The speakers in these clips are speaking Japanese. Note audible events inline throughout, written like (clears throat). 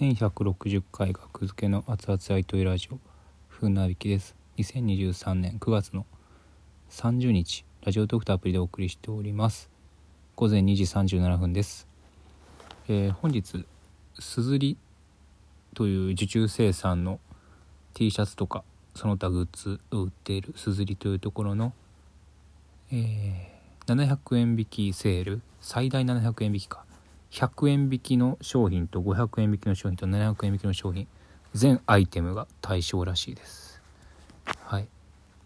1160回学付けの熱々アイトイラジオ風なびきです。2023年9月の30日ラジオトークとアプリでお送りしております。午前2時37分です、えー本日すずりという受注生産の T シャツとかその他グッズを売っているすずりというところの、えー700円引きセール最大700円引きか。100円引きの商品と500円引きの商品と700円引きの商品全アイテムが対象らしいです。はい。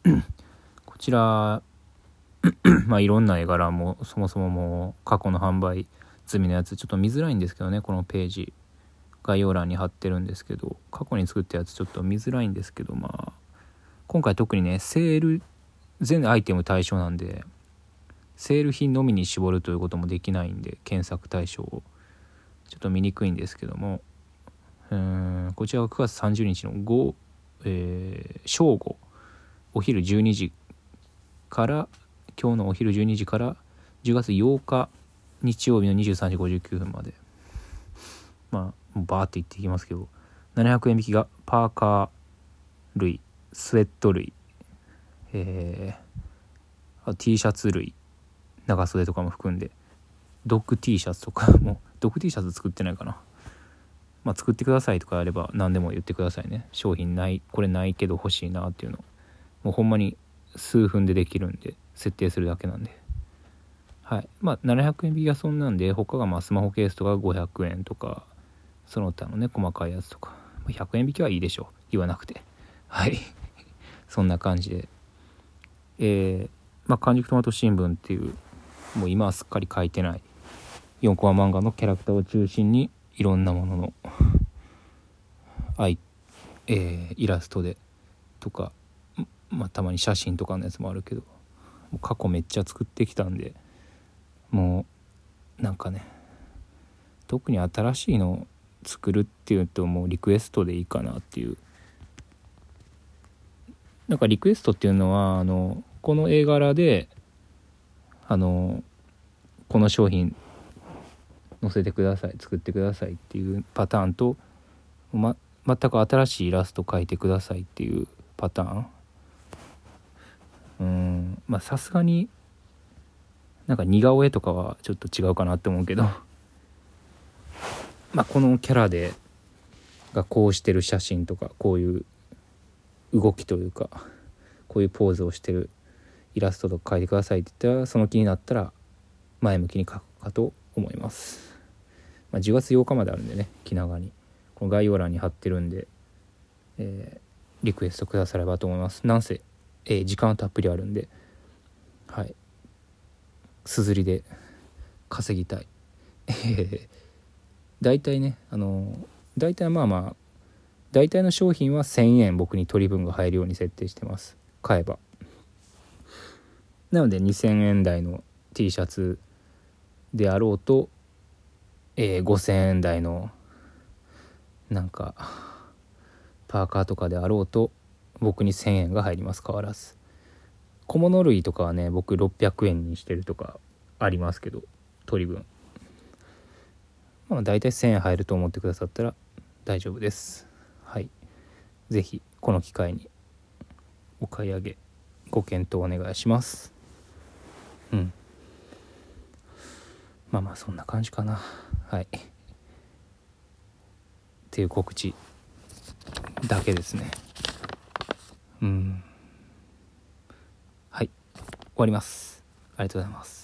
(clears throat) こちら (clears throat) まあいろんな絵柄もそもそももう過去の販売済みのやつちょっと見づらいんですけどねこのページ概要欄に貼ってるんですけど過去に作ったやつちょっと見づらいんですけどまあ今回特にねセール全アイテム対象なんでセール品のみに絞るということもできないんで検索対象を。ちょっと見にくいんですけども。うんこちらが9月30日の5、えー正午お昼12時から今日のお昼12時から10月8日日曜日の23時59分まで。まあバーって言っていきますけど700円引きがパーカー類スウェット類えー、T シャツ類。長袖とかも含んでドッグ T シャツとか (laughs) もドッグ T シャツ作ってないかな。まあ作ってくださいとかあれば何でも言ってくださいね。商品ないこれないけど欲しいなっていうの。もうほんまに数分でできるんで設定するだけなんで。はい。まあ700円引きがそんなんで他がまあスマホケースとか500円とかその他のね細かいやつとか。100円引きはいいでしょう。言わなくて。はい。(laughs) そんな感じで。えー、まあ完熟トマト新聞っていうもう今はすっかり書いてない。4コマ漫画のキャラクターを中心にいろんなもののアイ、えーイラストでとかまあたまに写真とかのやつもあるけど過去めっちゃ作ってきたんでもうなんかね特に新しいのを作るっていうともうリクエストでいいかなっていう。なんかリクエストっていうのはあのこの絵柄であのこの商品載せてください作ってくださいっていうパターンと、ま、全く新しいイラスト描いてくださいっていうパターン。うんまあさすがになんか似顔絵とかはちょっと違うかなって思うけど。まあこのキャラでがこうしてる写真とかこういう動きというかこういうポーズをしてるイラストとか描いてくださいって言ったらその気になったら前向きに描くかと思います、まあ、10月8日まであるんでね気長に。この概要欄に貼ってるんで、えーリクエストくださればと思います。なんせ、えー時間はたっぷりあるんではい。すずりで稼ぎたい。(laughs) 大体ねあの大体まあまあ大体の商品は1,000円僕に取り分が入るように設定してます。買えば。なので2,000円台の T シャツであろうと、えー5,000円台のなんかパーカーとかであろうと僕に1,000円が入ります。変わらず。小物類とかはね僕600円にしてるとかありますけど取り分。まあ大体1,000円入ると思ってくださったら大丈夫です。はい。是非この機会にお買い上げご検討お願いします。うん。まあまあそんな感じかな。はい。っていう告知だけですね。うん。はい。終わります。ありがとうございます。